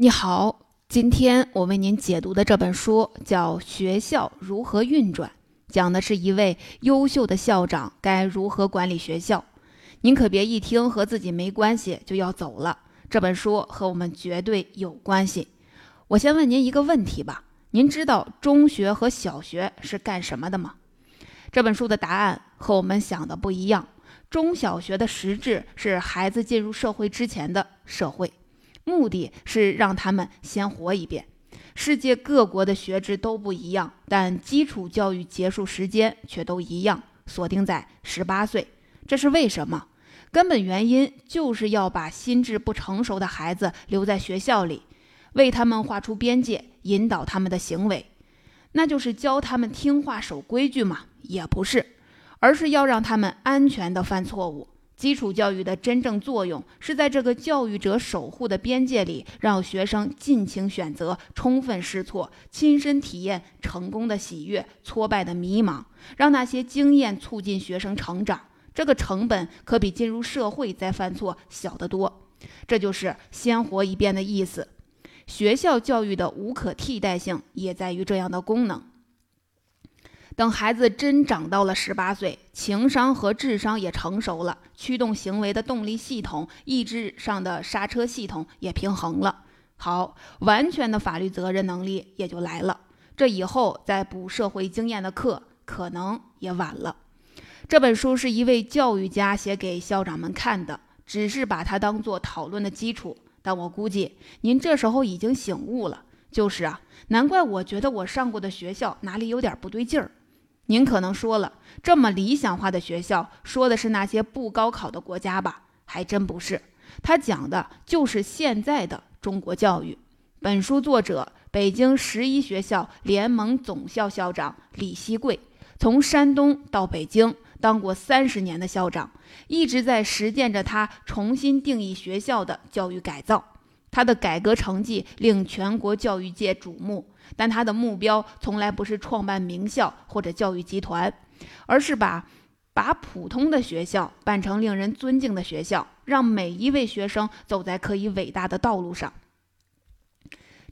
你好，今天我为您解读的这本书叫《学校如何运转》，讲的是一位优秀的校长该如何管理学校。您可别一听和自己没关系就要走了，这本书和我们绝对有关系。我先问您一个问题吧：您知道中学和小学是干什么的吗？这本书的答案和我们想的不一样。中小学的实质是孩子进入社会之前的社会。目的是让他们先活一遍。世界各国的学制都不一样，但基础教育结束时间却都一样，锁定在十八岁。这是为什么？根本原因就是要把心智不成熟的孩子留在学校里，为他们画出边界，引导他们的行为。那就是教他们听话、守规矩吗？也不是，而是要让他们安全地犯错误。基础教育的真正作用是在这个教育者守护的边界里，让学生尽情选择，充分试错，亲身体验成功的喜悦、挫败的迷茫，让那些经验促进学生成长。这个成本可比进入社会再犯错小得多。这就是先活一遍的意思。学校教育的无可替代性也在于这样的功能。等孩子真长到了十八岁，情商和智商也成熟了，驱动行为的动力系统、意志上的刹车系统也平衡了。好，完全的法律责任能力也就来了。这以后再补社会经验的课，可能也晚了。这本书是一位教育家写给校长们看的，只是把它当做讨论的基础。但我估计您这时候已经醒悟了，就是啊，难怪我觉得我上过的学校哪里有点不对劲儿。您可能说了，这么理想化的学校，说的是那些不高考的国家吧？还真不是，他讲的就是现在的中国教育。本书作者，北京十一学校联盟总校校长李希贵，从山东到北京当过三十年的校长，一直在实践着他重新定义学校的教育改造。他的改革成绩令全国教育界瞩目。但他的目标从来不是创办名校或者教育集团，而是把把普通的学校办成令人尊敬的学校，让每一位学生走在可以伟大的道路上。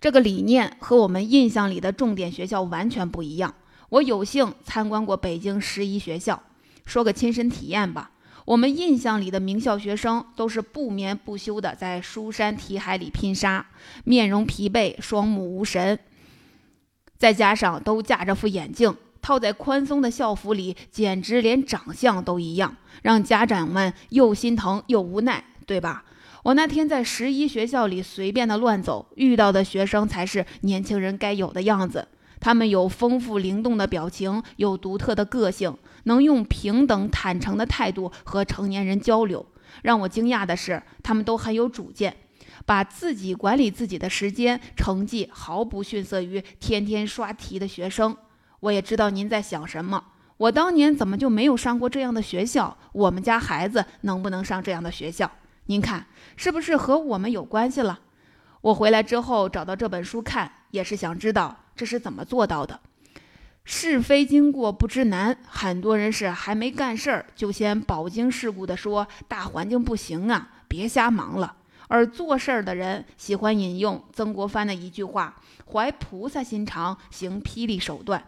这个理念和我们印象里的重点学校完全不一样。我有幸参观过北京十一学校，说个亲身体验吧。我们印象里的名校学生都是不眠不休的在书山题海里拼杀，面容疲惫，双目无神。再加上都架着副眼镜，套在宽松的校服里，简直连长相都一样，让家长们又心疼又无奈，对吧？我那天在十一学校里随便的乱走，遇到的学生才是年轻人该有的样子。他们有丰富灵动的表情，有独特的个性，能用平等坦诚的态度和成年人交流。让我惊讶的是，他们都很有主见。把自己管理自己的时间，成绩毫不逊色于天天刷题的学生。我也知道您在想什么。我当年怎么就没有上过这样的学校？我们家孩子能不能上这样的学校？您看，是不是和我们有关系了？我回来之后找到这本书看，也是想知道这是怎么做到的。是非经过不知难，很多人是还没干事儿，就先饱经世故的说大环境不行啊，别瞎忙了。而做事儿的人喜欢引用曾国藩的一句话：“怀菩萨心肠，行霹雳手段。”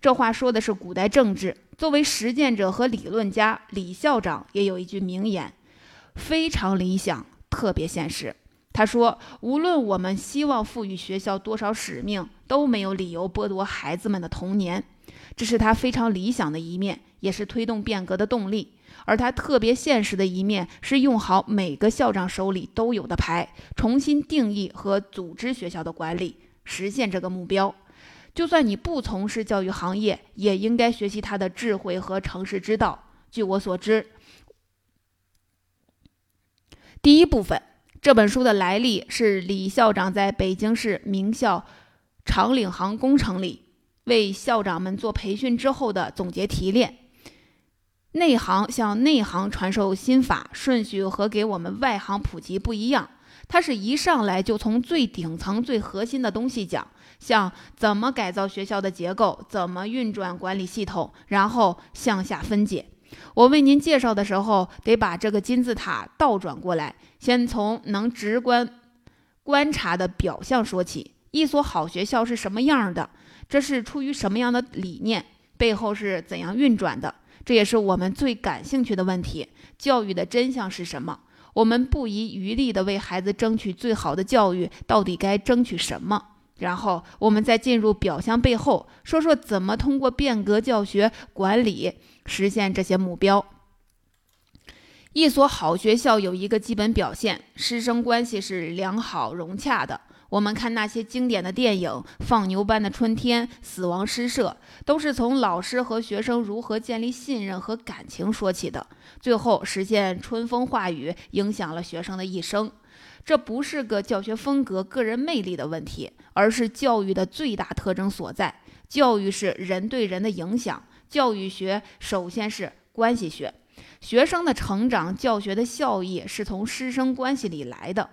这话说的是古代政治。作为实践者和理论家，李校长也有一句名言，非常理想，特别现实。他说：“无论我们希望赋予学校多少使命，都没有理由剥夺孩子们的童年。”这是他非常理想的一面，也是推动变革的动力。而他特别现实的一面是用好每个校长手里都有的牌，重新定义和组织学校的管理，实现这个目标。就算你不从事教育行业，也应该学习他的智慧和成事之道。据我所知，第一部分这本书的来历是李校长在北京市名校长领航工程里为校长们做培训之后的总结提炼。内行向内行传授心法，顺序和给我们外行普及不一样。他是一上来就从最顶层、最核心的东西讲，像怎么改造学校的结构，怎么运转管理系统，然后向下分解。我为您介绍的时候，得把这个金字塔倒转过来，先从能直观观察的表象说起。一所好学校是什么样的？这是出于什么样的理念？背后是怎样运转的？这也是我们最感兴趣的问题。教育的真相是什么？我们不遗余力地为孩子争取最好的教育，到底该争取什么？然后我们再进入表象背后，说说怎么通过变革教学管理实现这些目标。一所好学校有一个基本表现：师生关系是良好融洽的。我们看那些经典的电影，《放牛班的春天》《死亡诗社》，都是从老师和学生如何建立信任和感情说起的，最后实现春风化雨，影响了学生的一生。这不是个教学风格、个人魅力的问题，而是教育的最大特征所在。教育是人对人的影响，教育学首先是关系学。学生的成长、教学的效益是从师生关系里来的。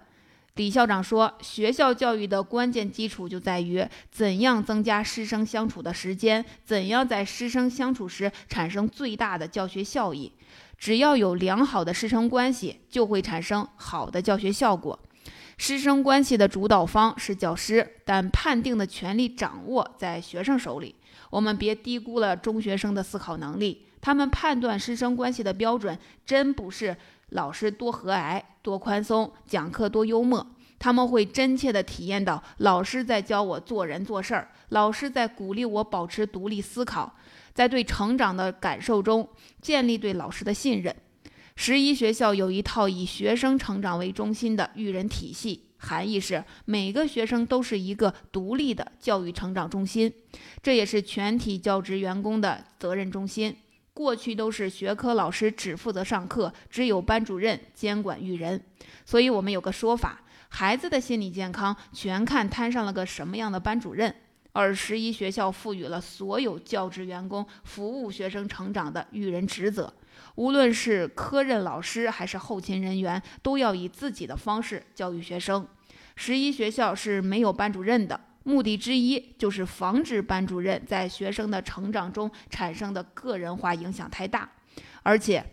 李校长说：“学校教育的关键基础就在于怎样增加师生相处的时间，怎样在师生相处时产生最大的教学效益。只要有良好的师生关系，就会产生好的教学效果。师生关系的主导方是教师，但判定的权利掌握在学生手里。我们别低估了中学生的思考能力，他们判断师生关系的标准真不是。”老师多和蔼、多宽松，讲课多幽默，他们会真切地体验到老师在教我做人做事儿，老师在鼓励我保持独立思考，在对成长的感受中建立对老师的信任。十一学校有一套以学生成长为中心的育人体系，含义是每个学生都是一个独立的教育成长中心，这也是全体教职员工的责任中心。过去都是学科老师只负责上课，只有班主任监管育人。所以，我们有个说法：孩子的心理健康全看摊上了个什么样的班主任。而十一学校赋予了所有教职员工服务学生成长的育人职责，无论是科任老师还是后勤人员，都要以自己的方式教育学生。十一学校是没有班主任的。目的之一就是防止班主任在学生的成长中产生的个人化影响太大，而且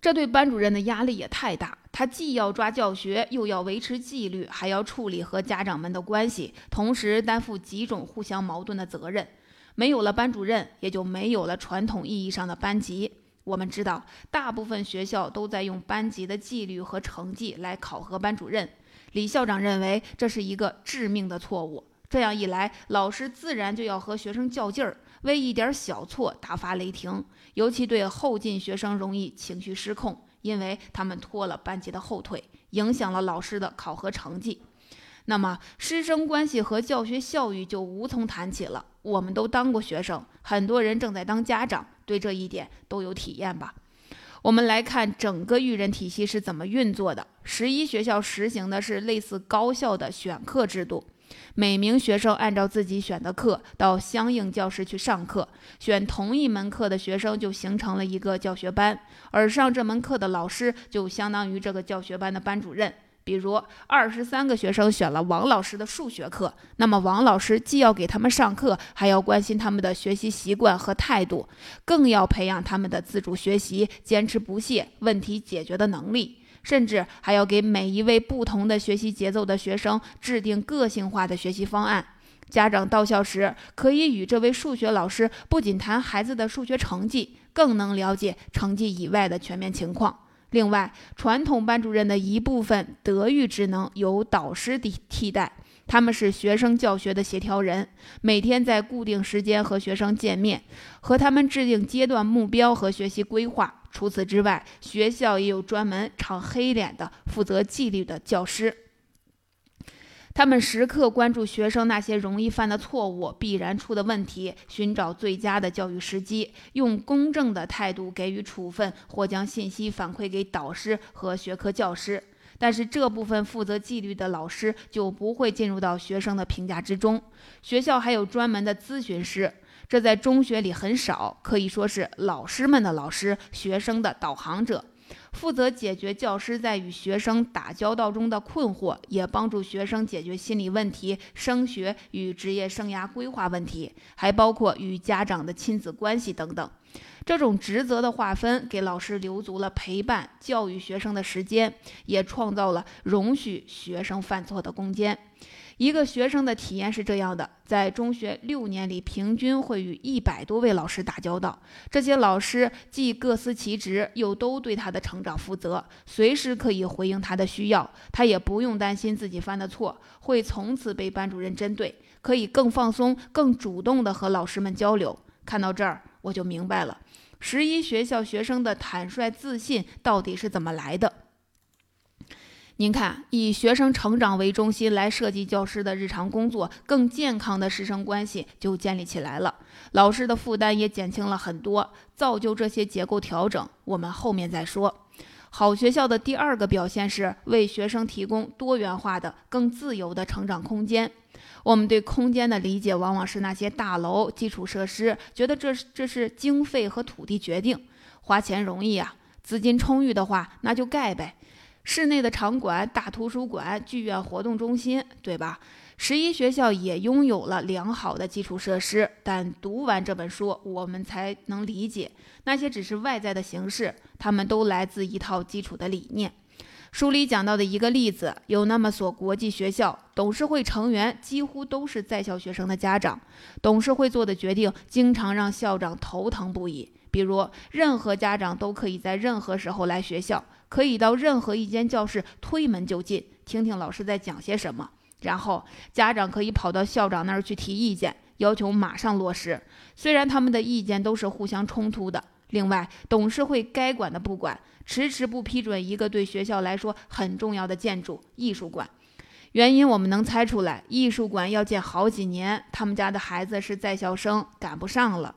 这对班主任的压力也太大。他既要抓教学，又要维持纪律，还要处理和家长们的关系，同时担负几种互相矛盾的责任。没有了班主任，也就没有了传统意义上的班级。我们知道，大部分学校都在用班级的纪律和成绩来考核班主任。李校长认为这是一个致命的错误。这样一来，老师自然就要和学生较劲儿，为一点小错大发雷霆。尤其对后进学生容易情绪失控，因为他们拖了班级的后腿，影响了老师的考核成绩。那么，师生关系和教学效益就无从谈起了。我们都当过学生，很多人正在当家长，对这一点都有体验吧。我们来看整个育人体系是怎么运作的。十一学校实行的是类似高校的选课制度，每名学生按照自己选的课到相应教室去上课，选同一门课的学生就形成了一个教学班，而上这门课的老师就相当于这个教学班的班主任。比如二十三个学生选了王老师的数学课，那么王老师既要给他们上课，还要关心他们的学习习惯和态度，更要培养他们的自主学习、坚持不懈、问题解决的能力，甚至还要给每一位不同的学习节奏的学生制定个性化的学习方案。家长到校时，可以与这位数学老师不仅谈孩子的数学成绩，更能了解成绩以外的全面情况。另外，传统班主任的一部分德育职能由导师替替代，他们是学生教学的协调人，每天在固定时间和学生见面，和他们制定阶段目标和学习规划。除此之外，学校也有专门唱黑脸的、负责纪律的教师。他们时刻关注学生那些容易犯的错误、必然出的问题，寻找最佳的教育时机，用公正的态度给予处分或将信息反馈给导师和学科教师。但是这部分负责纪律的老师就不会进入到学生的评价之中。学校还有专门的咨询师，这在中学里很少，可以说是老师们的老师，学生的导航者。负责解决教师在与学生打交道中的困惑，也帮助学生解决心理问题、升学与职业生涯规划问题，还包括与家长的亲子关系等等。这种职责的划分给老师留足了陪伴、教育学生的时间，也创造了容许学生犯错的空间。一个学生的体验是这样的：在中学六年里，平均会与一百多位老师打交道。这些老师既各司其职，又都对他的成长负责，随时可以回应他的需要。他也不用担心自己犯的错会从此被班主任针对，可以更放松、更主动地和老师们交流。看到这儿，我就明白了，十一学校学生的坦率自信到底是怎么来的。您看，以学生成长为中心来设计教师的日常工作，更健康的师生关系就建立起来了，老师的负担也减轻了很多。造就这些结构调整，我们后面再说。好学校的第二个表现是为学生提供多元化的、更自由的成长空间。我们对空间的理解往往是那些大楼、基础设施，觉得这这是经费和土地决定，花钱容易啊，资金充裕的话，那就盖呗。室内的场馆、大图书馆、剧院、活动中心，对吧？十一学校也拥有了良好的基础设施，但读完这本书，我们才能理解，那些只是外在的形式，它们都来自一套基础的理念。书里讲到的一个例子，有那么所国际学校，董事会成员几乎都是在校学生的家长，董事会做的决定经常让校长头疼不已。比如，任何家长都可以在任何时候来学校。可以到任何一间教室推门就进，听听老师在讲些什么。然后家长可以跑到校长那儿去提意见，要求马上落实。虽然他们的意见都是互相冲突的。另外，董事会该管的不管，迟迟不批准一个对学校来说很重要的建筑——艺术馆。原因我们能猜出来，艺术馆要建好几年，他们家的孩子是在校生，赶不上了。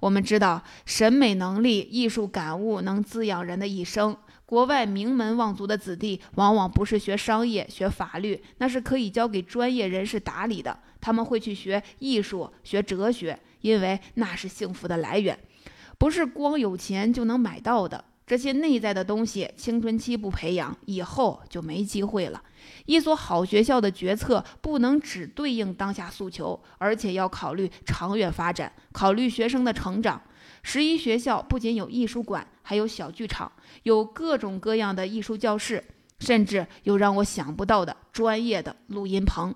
我们知道，审美能力、艺术感悟能滋养人的一生。国外名门望族的子弟，往往不是学商业、学法律，那是可以交给专业人士打理的。他们会去学艺术、学哲学，因为那是幸福的来源，不是光有钱就能买到的。这些内在的东西，青春期不培养，以后就没机会了。一所好学校的决策不能只对应当下诉求，而且要考虑长远发展，考虑学生的成长。十一学校不仅有艺术馆，还有小剧场，有各种各样的艺术教室，甚至有让我想不到的专业的录音棚。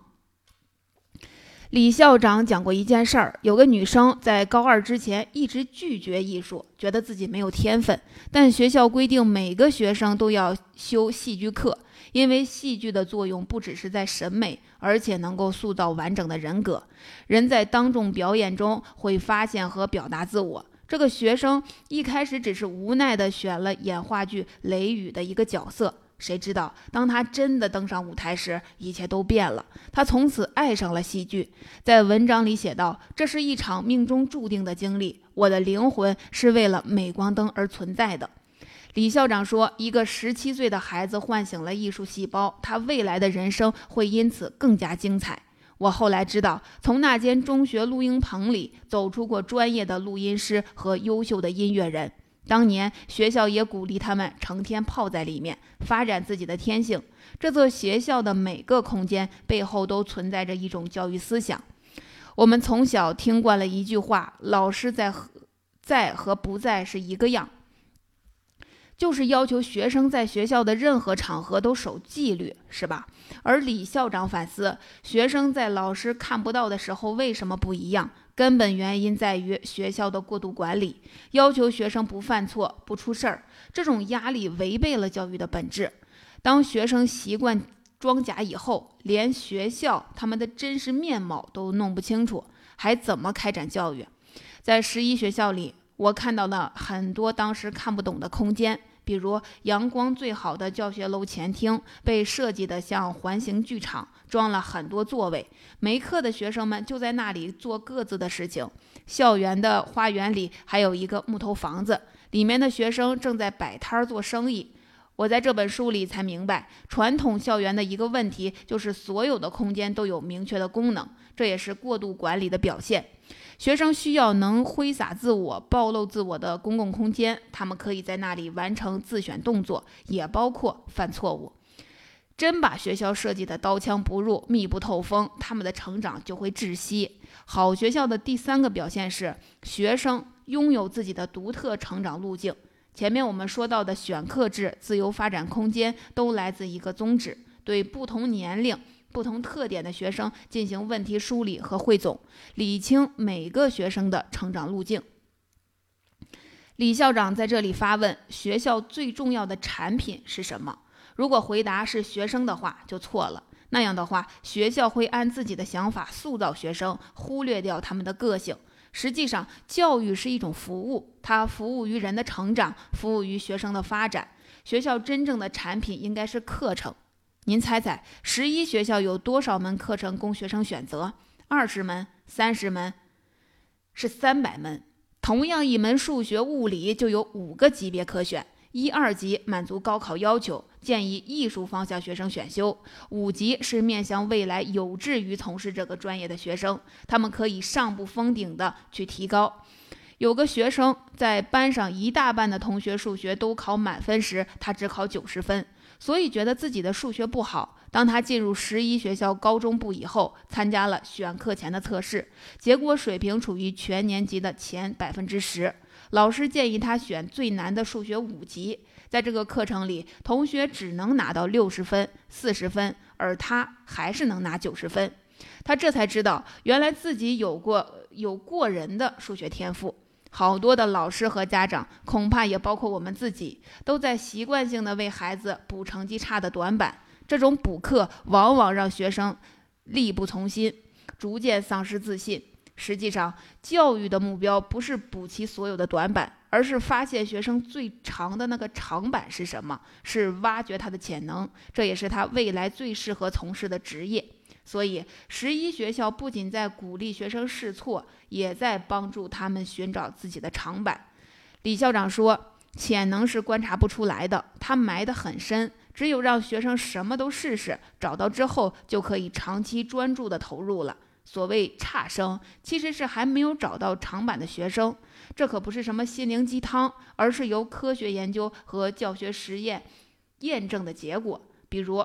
李校长讲过一件事儿：有个女生在高二之前一直拒绝艺术，觉得自己没有天分，但学校规定每个学生都要修戏剧课，因为戏剧的作用不只是在审美，而且能够塑造完整的人格。人在当众表演中会发现和表达自我。这个学生一开始只是无奈地选了演话剧《雷雨》的一个角色，谁知道当他真的登上舞台时，一切都变了。他从此爱上了戏剧。在文章里写道：“这是一场命中注定的经历，我的灵魂是为了镁光灯而存在的。”李校长说：“一个十七岁的孩子唤醒了艺术细胞，他未来的人生会因此更加精彩。”我后来知道，从那间中学录音棚里走出过专业的录音师和优秀的音乐人。当年学校也鼓励他们成天泡在里面，发展自己的天性。这座学校的每个空间背后都存在着一种教育思想。我们从小听惯了一句话：“老师在和在和不在是一个样。”就是要求学生在学校的任何场合都守纪律，是吧？而李校长反思，学生在老师看不到的时候为什么不一样？根本原因在于学校的过度管理，要求学生不犯错、不出事儿。这种压力违背了教育的本质。当学生习惯装假以后，连学校他们的真实面貌都弄不清楚，还怎么开展教育？在十一学校里。我看到了很多当时看不懂的空间，比如阳光最好的教学楼前厅被设计得像环形剧场，装了很多座位，没课的学生们就在那里做各自的事情。校园的花园里还有一个木头房子，里面的学生正在摆摊做生意。我在这本书里才明白，传统校园的一个问题就是所有的空间都有明确的功能，这也是过度管理的表现。学生需要能挥洒自我、暴露自我的公共空间，他们可以在那里完成自选动作，也包括犯错误。真把学校设计的刀枪不入、密不透风，他们的成长就会窒息。好学校的第三个表现是，学生拥有自己的独特成长路径。前面我们说到的选课制、自由发展空间，都来自一个宗旨：对不同年龄、不同特点的学生进行问题梳理和汇总，理清每个学生的成长路径。李校长在这里发问：学校最重要的产品是什么？如果回答是学生的话，就错了。那样的话，学校会按自己的想法塑造学生，忽略掉他们的个性。实际上，教育是一种服务，它服务于人的成长，服务于学生的发展。学校真正的产品应该是课程。您猜猜，十一学校有多少门课程供学生选择？二十门、三十门，是三百门。同样一门数学、物理就有五个级别可选。一二级满足高考要求，建议艺术方向学生选修；五级是面向未来有志于从事这个专业的学生，他们可以上不封顶的去提高。有个学生在班上一大半的同学数学都考满分时，他只考九十分，所以觉得自己的数学不好。当他进入十一学校高中部以后，参加了选课前的测试，结果水平处于全年级的前百分之十。老师建议他选最难的数学五级，在这个课程里，同学只能拿到六十分、四十分，而他还是能拿九十分。他这才知道，原来自己有过有过人的数学天赋。好多的老师和家长，恐怕也包括我们自己，都在习惯性的为孩子补成绩差的短板。这种补课往往让学生力不从心，逐渐丧失自信。实际上，教育的目标不是补齐所有的短板，而是发现学生最长的那个长板是什么，是挖掘他的潜能，这也是他未来最适合从事的职业。所以，十一学校不仅在鼓励学生试错，也在帮助他们寻找自己的长板。李校长说：“潜能是观察不出来的，它埋得很深，只有让学生什么都试试，找到之后，就可以长期专注地投入了。”所谓差生，其实是还没有找到长板的学生。这可不是什么心灵鸡汤，而是由科学研究和教学实验验证的结果。比如，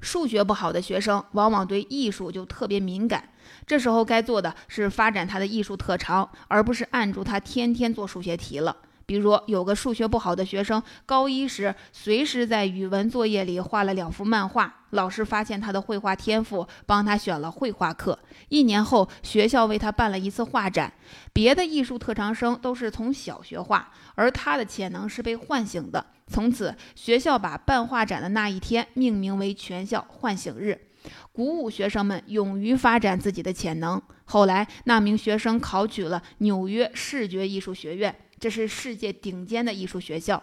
数学不好的学生，往往对艺术就特别敏感。这时候该做的是发展他的艺术特长，而不是按住他天天做数学题了。比如有个数学不好的学生，高一时随时在语文作业里画了两幅漫画，老师发现他的绘画天赋，帮他选了绘画课。一年后，学校为他办了一次画展。别的艺术特长生都是从小学画，而他的潜能是被唤醒的。从此，学校把办画展的那一天命名为全校唤醒日，鼓舞学生们勇于发展自己的潜能。后来，那名学生考取了纽约视觉艺术学院。这是世界顶尖的艺术学校，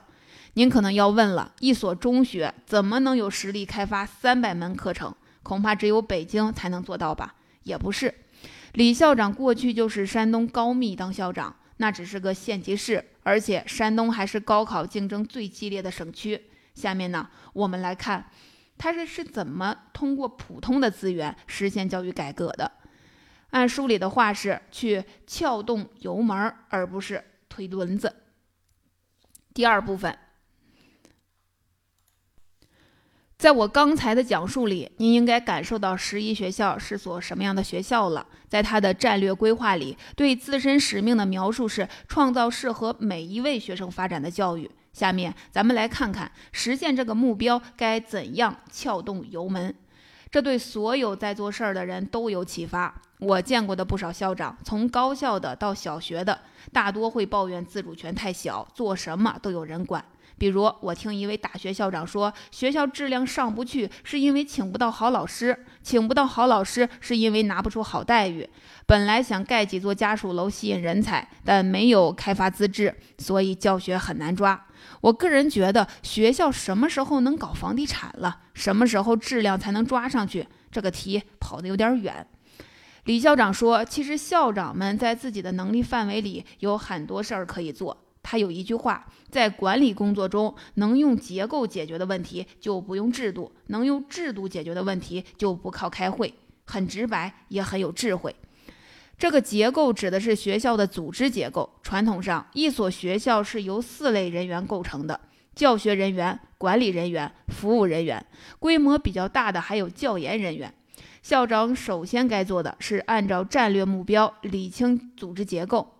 您可能要问了：一所中学怎么能有实力开发三百门课程？恐怕只有北京才能做到吧？也不是，李校长过去就是山东高密当校长，那只是个县级市，而且山东还是高考竞争最激烈的省区。下面呢，我们来看他是是怎么通过普通的资源实现教育改革的。按书里的话是去撬动油门，而不是。推轮子。第二部分，在我刚才的讲述里，您应该感受到十一学校是所什么样的学校了。在他的战略规划里，对自身使命的描述是创造适合每一位学生发展的教育。下面，咱们来看看实现这个目标该怎样撬动油门。这对所有在做事儿的人都有启发。我见过的不少校长，从高校的到小学的，大多会抱怨自主权太小，做什么都有人管。比如，我听一位大学校长说，学校质量上不去，是因为请不到好老师，请不到好老师，是因为拿不出好待遇。本来想盖几座家属楼吸引人才，但没有开发资质，所以教学很难抓。我个人觉得，学校什么时候能搞房地产了？什么时候质量才能抓上去？这个题跑得有点远。李校长说：“其实校长们在自己的能力范围里有很多事儿可以做。他有一句话，在管理工作中，能用结构解决的问题就不用制度，能用制度解决的问题就不靠开会。很直白，也很有智慧。这个结构指的是学校的组织结构。传统上，一所学校是由四类人员构成的：教学人员、管理人员、服务人员。规模比较大的还有教研人员。”校长首先该做的是按照战略目标理清组织结构，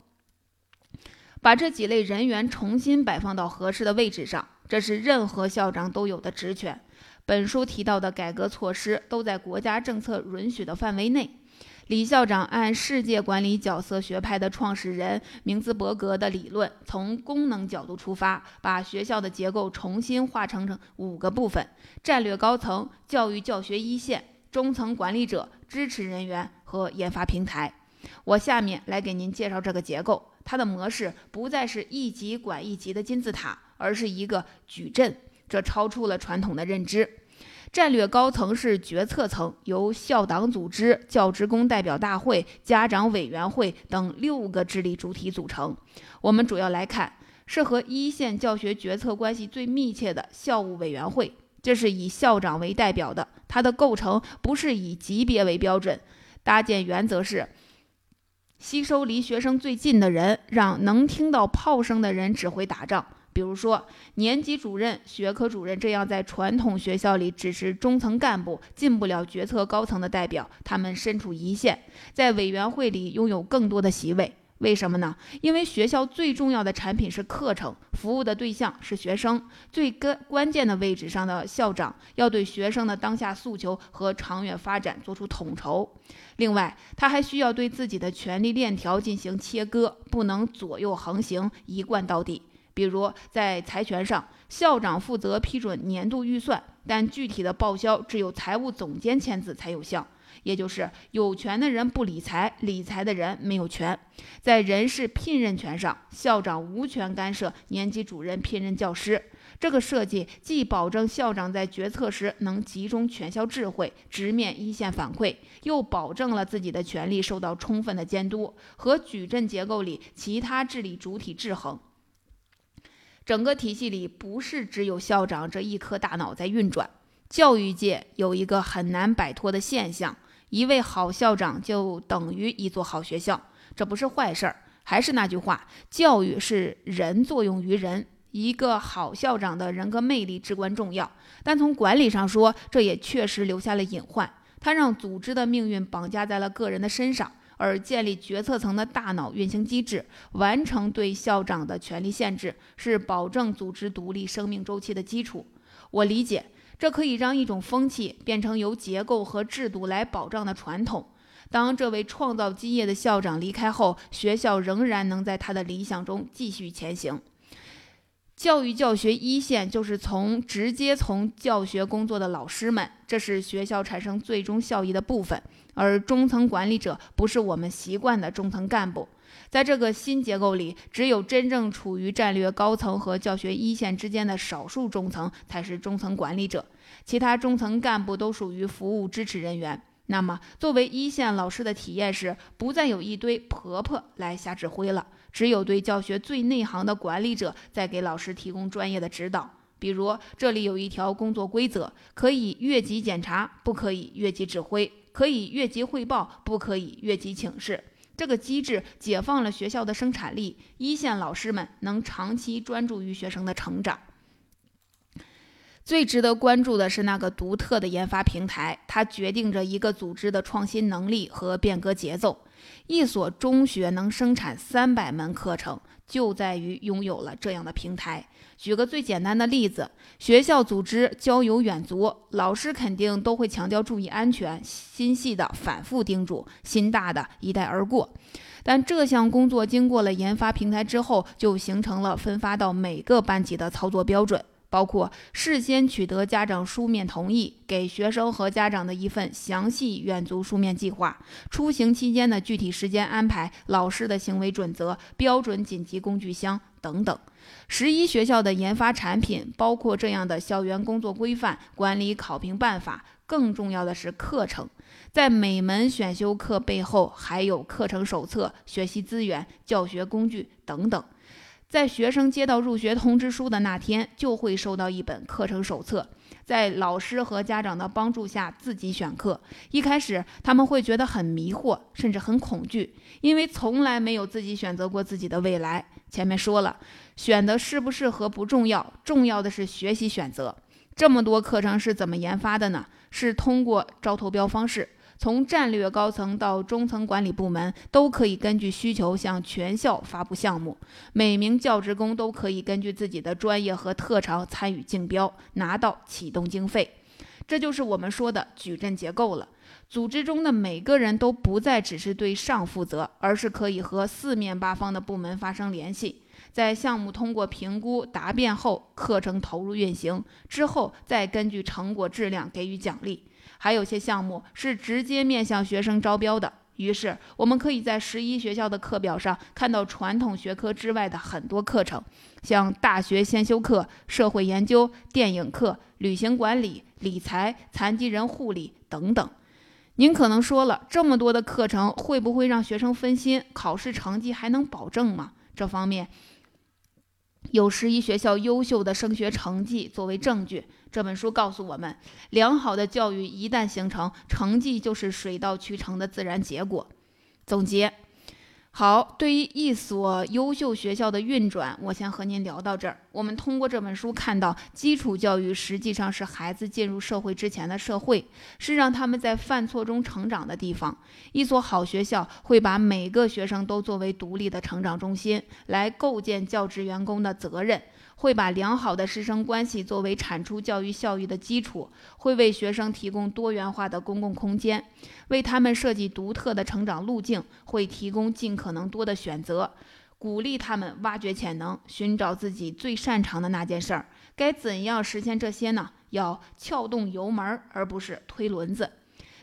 把这几类人员重新摆放到合适的位置上，这是任何校长都有的职权。本书提到的改革措施都在国家政策允许的范围内。李校长按世界管理角色学派的创始人明兹伯格的理论，从功能角度出发，把学校的结构重新划成成五个部分：战略高层、教育教学一线、中层管理者、支持人员和研发平台。我下面来给您介绍这个结构。它的模式不再是一级管一级的金字塔，而是一个矩阵，这超出了传统的认知。战略高层是决策层，由校党组织、教职工代表大会、家长委员会等六个治理主体组成。我们主要来看，是和一线教学决策关系最密切的校务委员会，这是以校长为代表的。它的构成不是以级别为标准，搭建原则是吸收离学生最近的人，让能听到炮声的人指挥打仗。比如说，年级主任、学科主任这样在传统学校里只是中层干部，进不了决策高层的代表，他们身处一线，在委员会里拥有更多的席位。为什么呢？因为学校最重要的产品是课程，服务的对象是学生，最关关键的位置上的校长要对学生的当下诉求和长远发展做出统筹。另外，他还需要对自己的权力链条进行切割，不能左右横行，一贯到底。比如在财权上，校长负责批准年度预算，但具体的报销只有财务总监签字才有效，也就是有权的人不理财，理财的人没有权。在人事聘任权上，校长无权干涉年级主任聘任教师。这个设计既保证校长在决策时能集中全校智慧，直面一线反馈，又保证了自己的权利受到充分的监督，和矩阵结构里其他治理主体制衡。整个体系里不是只有校长这一颗大脑在运转。教育界有一个很难摆脱的现象：一位好校长就等于一座好学校。这不是坏事儿。还是那句话，教育是人作用于人，一个好校长的人格魅力至关重要。但从管理上说，这也确实留下了隐患。他让组织的命运绑架在了个人的身上。而建立决策层的大脑运行机制，完成对校长的权力限制，是保证组织独立生命周期的基础。我理解，这可以让一种风气变成由结构和制度来保障的传统。当这位创造基业的校长离开后，学校仍然能在他的理想中继续前行。教育教学一线就是从直接从教学工作的老师们，这是学校产生最终效益的部分。而中层管理者不是我们习惯的中层干部，在这个新结构里，只有真正处于战略高层和教学一线之间的少数中层才是中层管理者，其他中层干部都属于服务支持人员。那么，作为一线老师的体验是，不再有一堆婆婆来瞎指挥了。只有对教学最内行的管理者在给老师提供专业的指导。比如，这里有一条工作规则：可以越级检查，不可以越级指挥；可以越级汇报，不可以越级请示。这个机制解放了学校的生产力，一线老师们能长期专注于学生的成长。最值得关注的是那个独特的研发平台，它决定着一个组织的创新能力和变革节奏。一所中学能生产三百门课程，就在于拥有了这样的平台。举个最简单的例子，学校组织郊游远足，老师肯定都会强调注意安全，心细的反复叮嘱，心大的一带而过。但这项工作经过了研发平台之后，就形成了分发到每个班级的操作标准。包括事先取得家长书面同意，给学生和家长的一份详细远足书面计划，出行期间的具体时间安排，老师的行为准则、标准紧急工具箱等等。十一学校的研发产品包括这样的校园工作规范、管理考评办法，更重要的是课程，在每门选修课背后还有课程手册、学习资源、教学工具等等。在学生接到入学通知书的那天，就会收到一本课程手册，在老师和家长的帮助下自己选课。一开始他们会觉得很迷惑，甚至很恐惧，因为从来没有自己选择过自己的未来。前面说了，选的适不适合不重要，重要的是学习选择。这么多课程是怎么研发的呢？是通过招投标方式。从战略高层到中层管理部门，都可以根据需求向全校发布项目。每名教职工都可以根据自己的专业和特长参与竞标，拿到启动经费。这就是我们说的矩阵结构了。组织中的每个人都不再只是对上负责，而是可以和四面八方的部门发生联系。在项目通过评估答辩后，课程投入运行之后，再根据成果质量给予奖励。还有些项目是直接面向学生招标的，于是我们可以在十一学校的课表上看到传统学科之外的很多课程，像大学先修课、社会研究、电影课、旅行管理、理财、残疾人护理等等。您可能说了，这么多的课程会不会让学生分心？考试成绩还能保证吗？这方面有十一学校优秀的升学成绩作为证据。这本书告诉我们，良好的教育一旦形成，成绩就是水到渠成的自然结果。总结。好，对于一所优秀学校的运转，我先和您聊到这儿。我们通过这本书看到，基础教育实际上是孩子进入社会之前的社会，是让他们在犯错中成长的地方。一所好学校会把每个学生都作为独立的成长中心，来构建教职员工的责任。会把良好的师生关系作为产出教育效益的基础，会为学生提供多元化的公共空间，为他们设计独特的成长路径，会提供尽可能多的选择，鼓励他们挖掘潜能，寻找自己最擅长的那件事儿。该怎样实现这些呢？要撬动油门，而不是推轮子。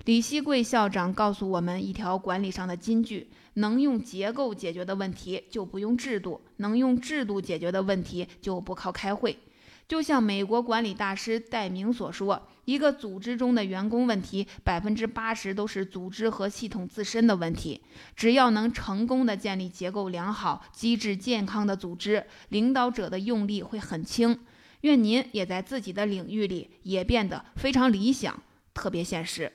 李希贵校长告诉我们一条管理上的金句：能用结构解决的问题，就不用制度；能用制度解决的问题，就不靠开会。就像美国管理大师戴明所说：“一个组织中的员工问题，百分之八十都是组织和系统自身的问题。只要能成功的建立结构良好、机制健康的组织，领导者的用力会很轻。愿您也在自己的领域里也变得非常理想，特别现实。”